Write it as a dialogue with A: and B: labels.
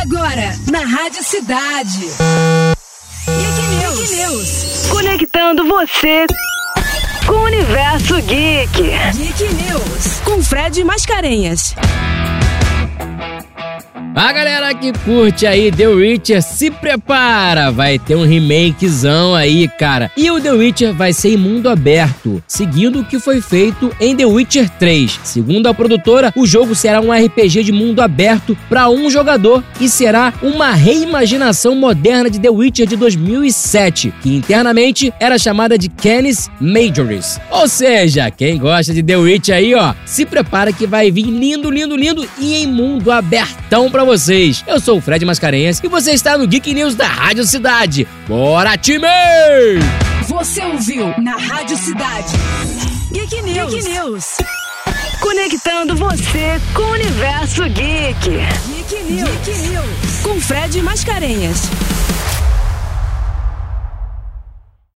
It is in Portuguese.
A: Agora, na Rádio Cidade. Geek News. Geek News.
B: Conectando você com o universo geek.
A: Geek News. Com Fred Mascarenhas.
C: A galera que curte aí The Witcher se prepara, vai ter um remakezão aí, cara. E o The Witcher vai ser em mundo aberto, seguindo o que foi feito em The Witcher 3. Segundo a produtora, o jogo será um RPG de mundo aberto para um jogador e será uma reimaginação moderna de The Witcher de 2007, que internamente era chamada de Canis Majoris. Ou seja, quem gosta de The Witcher aí, ó, se prepara que vai vir lindo, lindo, lindo e em mundo abertão para vocês. Eu sou o Fred Mascarenhas e você está no Geek News da Rádio Cidade. Bora, time!
A: Você ouviu na Rádio Cidade. Geek News. Geek News.
B: Conectando você com o universo geek.
A: Geek News. Geek News. Com Fred Mascarenhas.